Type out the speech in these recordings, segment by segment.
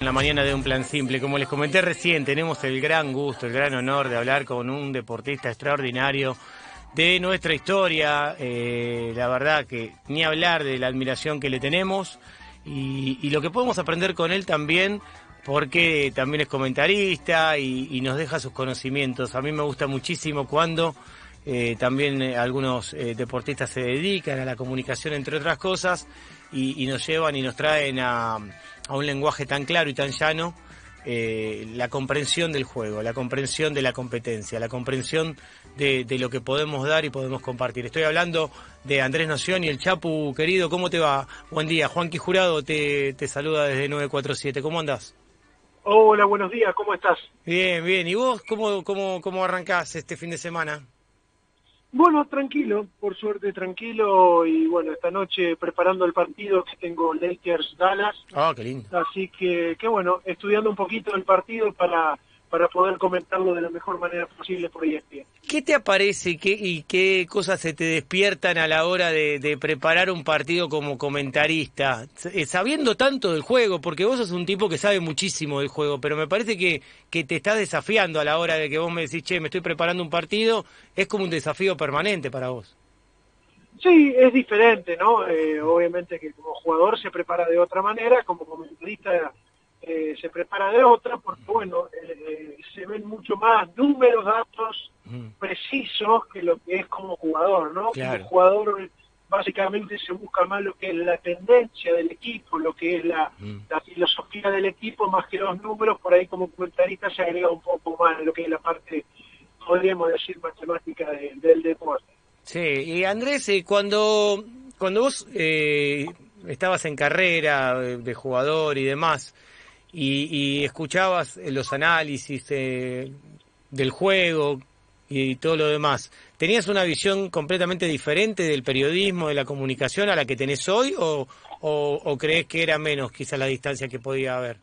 En la mañana de un plan simple, como les comenté recién, tenemos el gran gusto, el gran honor de hablar con un deportista extraordinario de nuestra historia. Eh, la verdad que ni hablar de la admiración que le tenemos y, lo que podemos aprender con él también, porque también es comentarista y, nos deja sus conocimientos. A mí me gusta muchísimo cuando eh, también eh, algunos deportistas se dedican a la comunicación, entre otras cosas, y nos llevan y nos traen a a un lenguaje tan claro y tan llano eh, la comprensión del juego, la comprensión de la competencia, la comprensión de, lo que podemos dar y podemos compartir. Estoy hablando de Andrés Noción y el Chapu, querido, ¿cómo te va? Buen día, Juan Jurado te, te saluda desde 947, ¿cómo andás? Hola, buenos días, ¿cómo estás? Bien, bien, ¿y vos cómo, cómo, cómo arrancás este fin de semana? Bueno, tranquilo, por suerte tranquilo y bueno, esta noche preparando el partido que tengo Lakers Dallas. Ah, qué lindo. Así que, que bueno, estudiando un poquito el partido para para poder comentarlo de la mejor manera posible por ESPN. ¿Qué te aparece qué, y qué cosas se te despiertan a la hora de, preparar un partido como comentarista? Eh, sabiendo tanto del juego, porque vos sos un tipo que sabe muchísimo del juego, pero me parece que, que te estás desafiando a la hora de que vos me decís, che, me estoy preparando un partido, es como un desafío permanente para vos. Sí, es diferente, ¿no? Eh, obviamente que como jugador se prepara de otra manera, como comentarista eh, se prepara de otra, porque bueno, eh, se ven mucho más números, datos precisos que lo que es como jugador, ¿no? Como jugador básicamente se busca más lo que es la tendencia del equipo, lo que es la, filosofía del equipo, más que los números, por ahí como comentarista se agrega un poco más lo que es la parte, podríamos decir, matemática del deporte. Sí, y Andrés, eh, cuando, cuando vos estabas en carrera de jugador y demás, y, escuchabas eh, los análisis eh, del juego y todo lo demás, ¿tenías una visión completamente diferente del periodismo, de la comunicación a la que tenés hoy o, o, crees que era menos quizá la distancia que podía haber?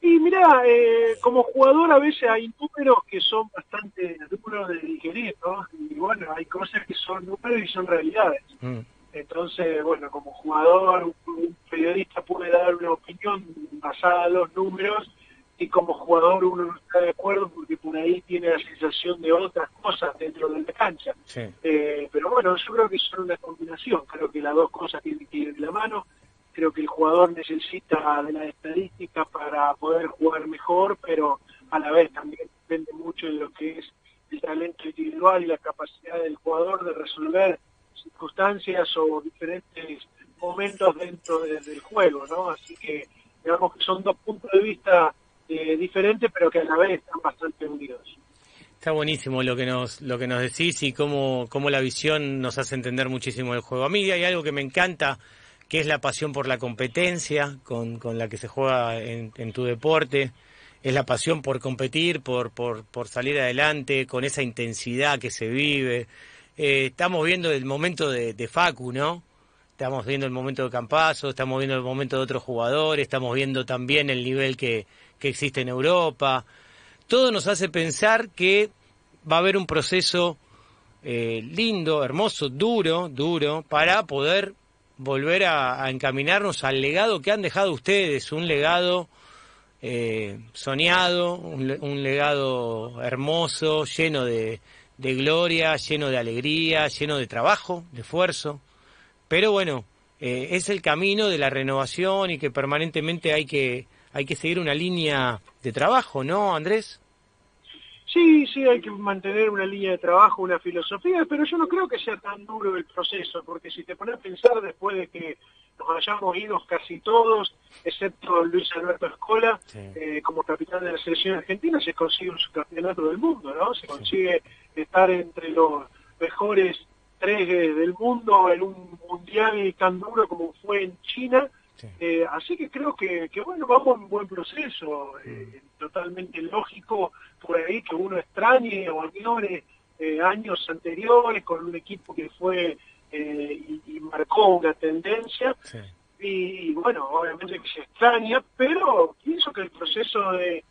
Y mira, eh, como jugador a veces hay números que son bastante duros de digerir, ¿no? Y bueno, hay cosas que son números y son realidades. Mm. Entonces, bueno, como jugador, un periodista puede dar una opinión basada en los números y como jugador uno no está de acuerdo porque por ahí tiene la sensación de otras cosas dentro de la cancha. Eh, pero bueno, yo creo que son una combinación, creo que las dos cosas tienen que ir de la mano, creo que el jugador necesita de la estadística para poder jugar mejor, pero a la vez también depende mucho de lo que es el talento individual y la capacidad del jugador de resolver circunstancias o diferentes momentos dentro del juego, ¿no? Así que digamos que son dos puntos de vista eh, diferentes, pero que a la vez están bastante unidos. Está buenísimo lo que nos lo que nos decís y cómo, cómo la visión nos hace entender muchísimo el juego. A mí hay algo que me encanta, que es la pasión por la competencia con, con la que se juega en, tu deporte. Es la pasión por competir, por, por, por salir adelante, con esa intensidad que se vive. Eh, estamos viendo el momento de, Facu, ¿no? Estamos viendo el momento de Campazo, estamos viendo el momento de otros jugadores, estamos viendo también el nivel que, existe en Europa. Todo nos hace pensar que va a haber un proceso eh, lindo, hermoso, duro, duro, para poder volver a, encaminarnos al legado que han dejado ustedes, un legado eh, soñado, un legado hermoso, lleno de, de gloria, lleno de alegría, lleno de trabajo, de esfuerzo. Pero bueno, eh, es el camino de la renovación y que permanentemente hay que, hay que seguir una línea de trabajo, ¿no, Andrés? Sí, sí, hay que mantener una línea de trabajo, una filosofía, pero yo no creo que sea tan duro el proceso, porque si te pones a pensar después de que nos hayamos ido casi todos, excepto Luis Alberto Escola, eh, como capitán de la selección argentina, se consigue un subcampeonato del mundo, ¿no? Se consigue estar entre los mejores tres del mundo en un mundial tan duro como fue en China. Eh, así que creo que, bueno, vamos en buen proceso, eh, totalmente lógico por ahí que uno extrañe o añore años anteriores con un equipo que fue y, marcó una tendencia. Y, bueno, obviamente que se extraña, pero pienso que el proceso de,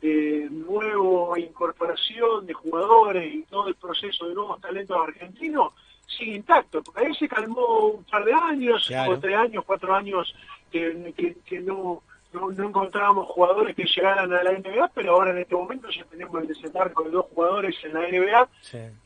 de, nueva incorporación de jugadores y todo el proceso de nuevos talentos argentinos sigue intacto, porque ahí se calmó un par de años, o tres años, cuatro años que, que, no, no, encontrábamos jugadores que llegaran a la NBA, pero ahora en este momento ya tenemos el desembarco de dos jugadores en la NBA.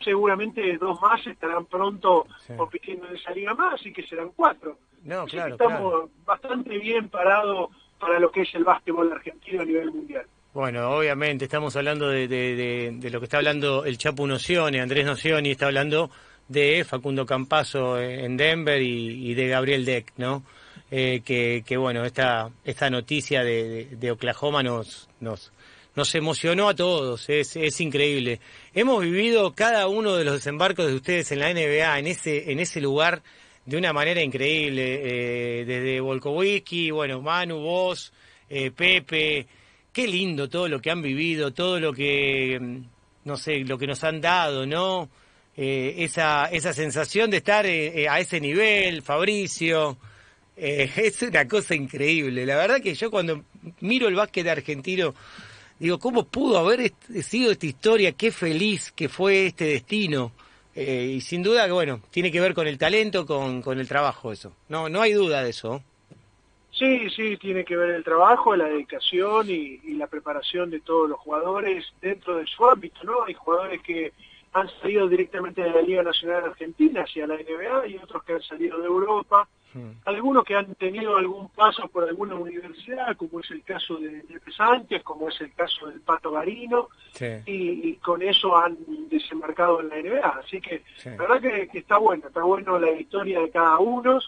Seguramente dos más estarán pronto compitiendo en esa liga más, así que serán cuatro. No, claro, estamos bastante bien parados para lo que es el básquetbol argentino a nivel mundial. Bueno, obviamente estamos hablando de, de, lo que está hablando el Chapu Nocioni, Andrés Nocioni está hablando de Facundo Campazo en Denver y, de Gabriel Deck, ¿no? Eh, que, que, bueno, esta, esta noticia de, Oklahoma nos, nos, nos emocionó a todos, es, es increíble. Hemos vivido cada uno de los desembarcos de ustedes en la NBA, en ese, en ese lugar, de una manera increíble, eh, desde Volkowicki, bueno, Manu, vos, eh, Pepe, qué lindo todo lo que han vivido, todo lo que, mm, no sé, lo que nos han dado, ¿no? Eh, esa, esa sensación de estar eh, eh, a ese nivel, Fabricio, es una cosa increíble. La verdad que yo cuando miro el básquet argentino, digo, ¿cómo pudo haber sido esta historia? Qué feliz que fue este destino. y sin duda bueno, tiene que ver con el talento, con, con el trabajo eso. No, no hay duda de eso. Sí, sí, tiene que ver el trabajo, la dedicación y, la preparación de todos los jugadores dentro de su ámbito, ¿no? Hay jugadores que han salido directamente de la Liga Nacional Argentina hacia la NBA y otros que han salido de Europa, algunos que han tenido algún paso por alguna universidad, como es el caso de, de Pesantes, como es el caso del Pato Garino, y, con eso han desembarcado en la NBA. Así que la verdad que, está bueno, está bueno la historia de cada uno,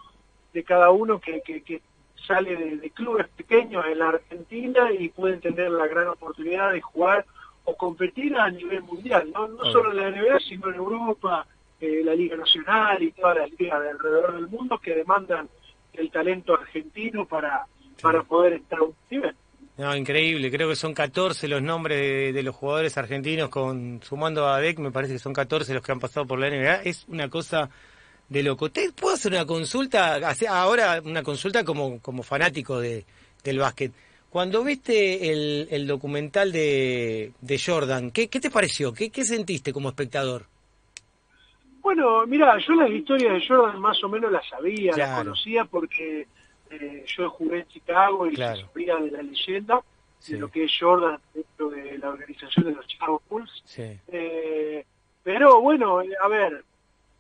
de cada uno que, que, que sale de, clubes pequeños en la Argentina y pueden tener la gran oportunidad de jugar o competir a nivel mundial, no, no solo en la NBA, sino en Europa, eh, la Liga Nacional y todas las ligas de alrededor del mundo que demandan el talento argentino para, para poder estar a un nivel. No, increíble, creo que son 14 los nombres de, los jugadores argentinos, con sumando a DEC, me parece que son 14 los que han pasado por la NBA, es una cosa de loco. ¿Te puedo hacer una consulta? Ahora una consulta como, como fanático de, del básquet. Cuando viste el, el documental de, de Jordan, ¿qué, ¿qué, te pareció? ¿Qué, ¿Qué sentiste como espectador? Bueno, mira, yo las historias de Jordan más o menos las sabía, las conocía porque eh, yo jugué en Chicago y claro. sabía de la leyenda de lo que es Jordan dentro de la organización de los Chicago Bulls. Eh, pero bueno, a ver,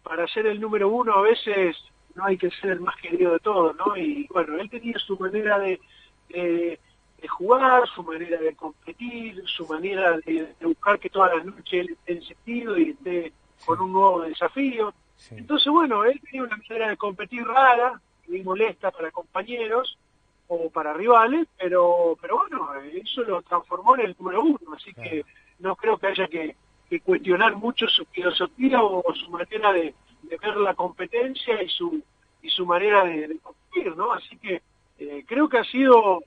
para ser el número uno a veces no hay que ser el más querido de todos, ¿no? Y bueno, él tenía su manera de, de, jugar, su manera de competir, su manera de, buscar que todas las noches él esté en sentido y esté con un nuevo desafío. Entonces, bueno, él tenía una manera de competir rara, muy molesta para compañeros o para rivales, pero, pero bueno, eso lo transformó en el número uno, así que no creo que haya que que cuestionar mucho su filosofía o, su manera de, ver la competencia y su y su manera de, competir, ¿no? Así que eh, creo que ha sido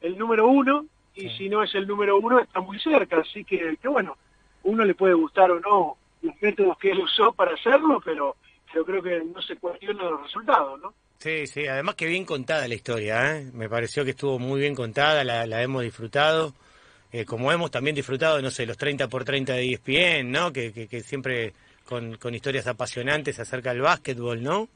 el número uno y si no es el número uno está muy cerca, así que, que bueno, uno le puede gustar o no los métodos que él usó para hacerlo, pero yo creo que no se cuestiona los resultados, ¿no? Sí, sí, además que bien contada la historia, ¿eh? me pareció que estuvo muy bien contada, la, la hemos disfrutado. Eh, como hemos también disfrutado, no sé, los 30 por 30 de ESPN, ¿no? Que, que, siempre con, con, historias apasionantes acerca del básquetbol, ¿no?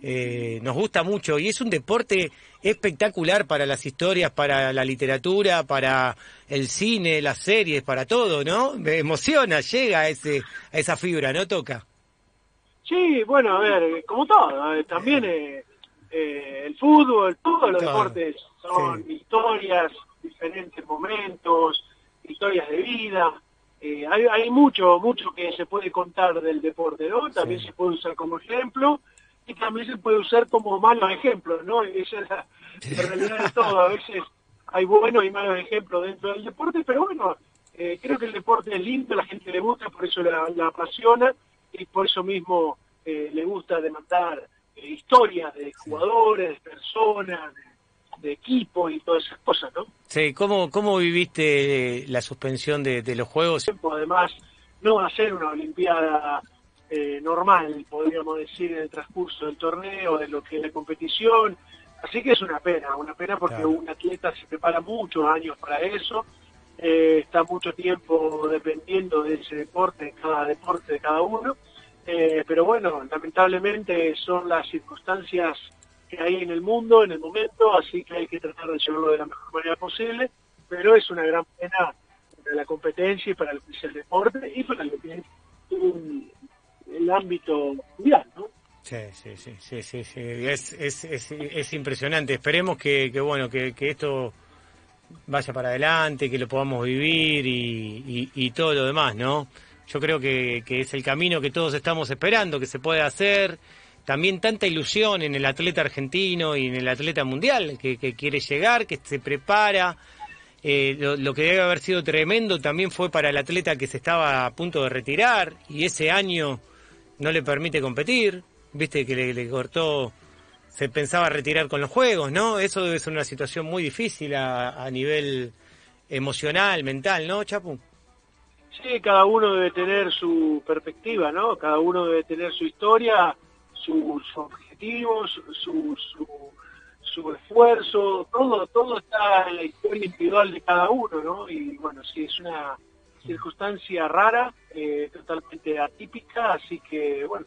Eh, nos gusta mucho y es un deporte espectacular para las historias, para la literatura, para el cine, las series, para todo, ¿no? Me emociona, llega a, ese, a esa fibra, ¿no? Toca. Sí, bueno, a ver, como todo, eh, también el fútbol, todos los deportes son historias, diferentes momentos, historias de vida. Eh, hay, hay mucho, mucho que se puede contar del deporte, ¿no? También se puede usar como ejemplo y también se puede usar como malos ejemplos, ¿no? Esa es la, realidad de todo. A veces hay buenos y malos ejemplos dentro del deporte, pero bueno, eh, creo que el deporte es lindo, la gente le gusta, por eso la, apasiona y por eso mismo eh, le gusta demandar historias de jugadores, de personas, de de equipo y todas esas cosas, ¿no? Sí, ¿cómo, cómo viviste la suspensión de, los Juegos? Además, no va a ser una Olimpiada eh, normal, podríamos decir, en el transcurso del torneo, de lo que es la competición, así que es una pena, una pena porque un atleta se prepara muchos años para eso, eh, está mucho tiempo dependiendo de ese deporte, de cada deporte de cada uno, eh, pero bueno, lamentablemente son las circunstancias que hay en el mundo en el momento, así que hay que tratar de llevarlo de la mejor manera posible, pero es una gran pena para la competencia y para lo que es el deporte y para lo que es el ámbito mundial, ¿no? Sí, sí, sí, sí, sí. Es, es, es, impresionante. Esperemos que, que bueno, que, que, esto vaya para adelante, que lo podamos vivir y, y, todo lo demás, ¿no? Yo creo que, que es el camino que todos estamos esperando, que se puede hacer. También tanta ilusión en el atleta argentino y en el atleta mundial, que, quiere llegar, que se prepara. Eh, lo, que debe haber sido tremendo también fue para el atleta que se estaba a punto de retirar y ese año no le permite competir viste que le, cortó, se pensaba retirar con los juegos, ¿no? Eso debe ser una situación muy difícil a, nivel emocional, mental, ¿no, Chapu? Sí, cada uno debe tener su perspectiva, ¿no? Cada uno debe tener su historia, sus objetivos, su, su, su, esfuerzo, todo, todo está en la historia individual de cada uno, ¿no? Y bueno, sí, es una circunstancia rara, eh, totalmente atípica, así que bueno,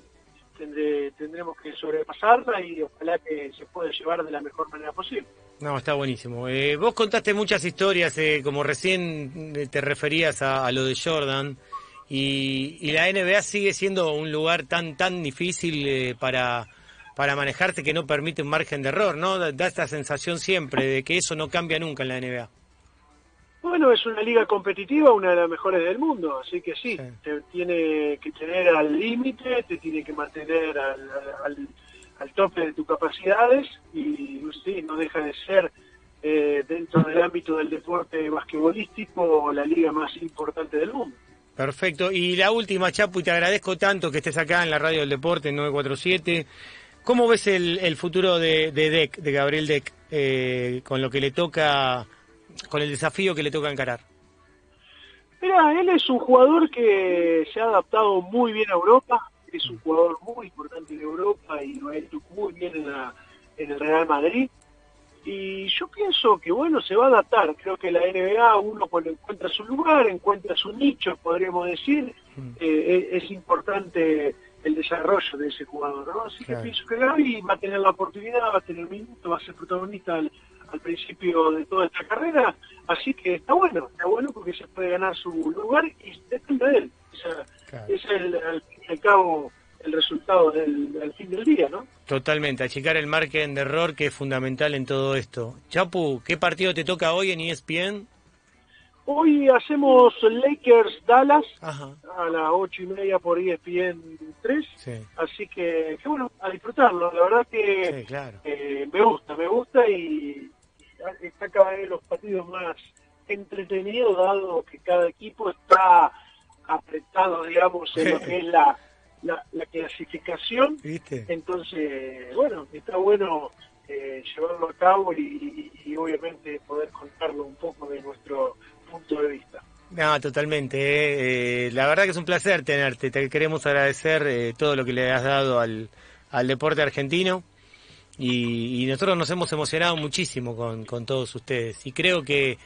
tendremos que sobrepasarla y ojalá que se pueda llevar de la mejor manera posible. No, está buenísimo. Eh, vos contaste muchas historias, eh, como recién te referías a, lo de Jordan, y, la NBA sigue siendo un lugar tan tan difícil para, para manejarse que no permite un margen de error, ¿no? Da esta sensación siempre de que eso no cambia nunca en la NBA. Bueno, es una liga competitiva, una de las mejores del mundo, así que sí, te tiene que tener al límite, te tiene que mantener al, al, tope de tus capacidades y sí, no deja de ser eh, dentro del ámbito del deporte basquetbolístico la liga más importante del mundo. Perfecto. Y la última, Chapu, y te agradezco tanto que estés acá en la Radio del Deporte 947. ¿Cómo ves el, el futuro de, de Deck, de Gabriel Deck, eh, con lo que le toca con el desafío que le toca encarar? Mira, él es un jugador que se ha adaptado muy bien a Europa, es un jugador muy importante en Europa y lo ha hecho muy bien en, la, en el Real Madrid. Y yo pienso que, bueno, se va a adaptar. Creo que la NBA, uno cuando encuentra su lugar, encuentra su nicho, podríamos decir, mm. eh, es, importante el desarrollo de ese jugador. ¿no? Así que pienso que Gaby va a tener la oportunidad, va a tener minutos, va a ser protagonista al principio de toda esta carrera, así que está bueno, está bueno porque se puede ganar su lugar y depende de él. Ese es el, al, cabo el resultado del, fin del día, ¿no? Totalmente, achicar el margen de error que es fundamental en todo esto. Chapu, ¿qué partido te toca hoy en ESPN? Hoy hacemos Lakers Dallas a las ocho y media por ESPN 3. Así que, bueno, a disfrutarlo. La verdad que eh, me gusta, me gusta y, está cada vez los partidos más entretenidos, dado que cada equipo está apretado, digamos, en lo que es la, la, clasificación. Entonces, bueno, está bueno eh, llevarlo a cabo y, obviamente poder contarlo un poco de nuestro punto de vista. No, totalmente. Eh. Eh, la verdad que es un placer tenerte. Te queremos agradecer todo lo que le has dado al, al deporte argentino. Y, nosotros nos hemos emocionado muchísimo con, con todos ustedes y creo que,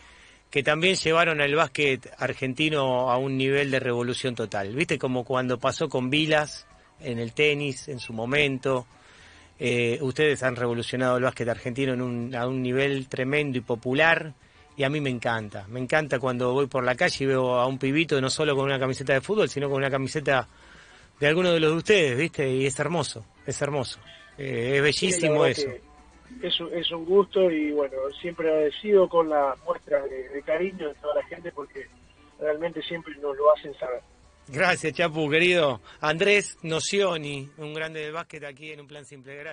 que también llevaron al básquet argentino a un nivel de revolución total. ¿Viste? Como cuando pasó con Vilas en el tenis en su momento. Eh, ustedes han revolucionado el básquet argentino en un, a un nivel tremendo y popular y a mí me encanta. Me encanta cuando voy por la calle y veo a un pibito no solo con una camiseta de fútbol, sino con una camiseta de alguno de los de ustedes, ¿viste? Y es hermoso, es hermoso. Eh, es bellísimo eso. Es, es un gusto y bueno, siempre agradecido con la muestra de, cariño de toda la gente porque realmente siempre nos lo hacen saber. Gracias, Chapu, querido. Andrés Nocioni, un grande del básquet aquí en un plan simple. Gracias.